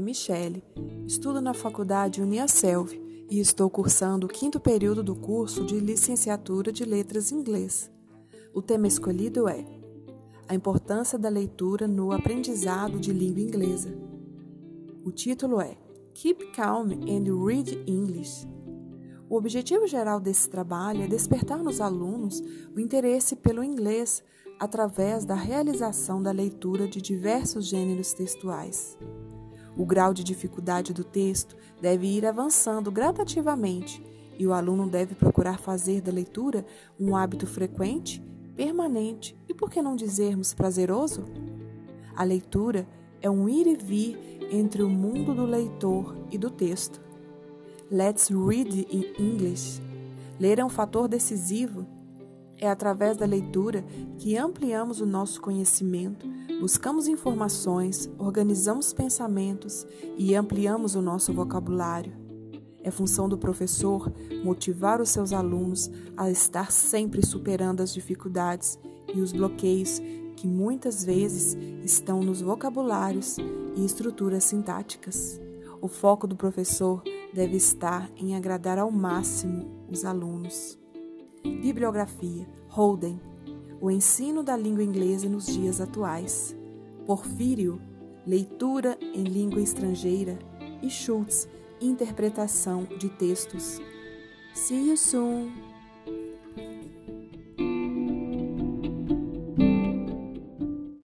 Michele, estudo na Faculdade Uniaselv e estou cursando o quinto período do curso de Licenciatura de Letras Inglês. O tema escolhido é A importância da leitura no aprendizado de língua inglesa. O título é Keep Calm and Read English. O objetivo geral desse trabalho é despertar nos alunos o interesse pelo inglês através da realização da leitura de diversos gêneros textuais. O grau de dificuldade do texto deve ir avançando gradativamente e o aluno deve procurar fazer da leitura um hábito frequente, permanente e, por que não dizermos, prazeroso? A leitura é um ir e vir entre o mundo do leitor e do texto. Let's read in English. Ler é um fator decisivo é através da leitura que ampliamos o nosso conhecimento, buscamos informações, organizamos pensamentos e ampliamos o nosso vocabulário. É função do professor motivar os seus alunos a estar sempre superando as dificuldades e os bloqueios que muitas vezes estão nos vocabulários e estruturas sintáticas. O foco do professor deve estar em agradar ao máximo os alunos. Bibliografia: Holden. O ensino da língua inglesa nos dias atuais. Porfírio, leitura em língua estrangeira. E Schultz, interpretação de textos. See you soon!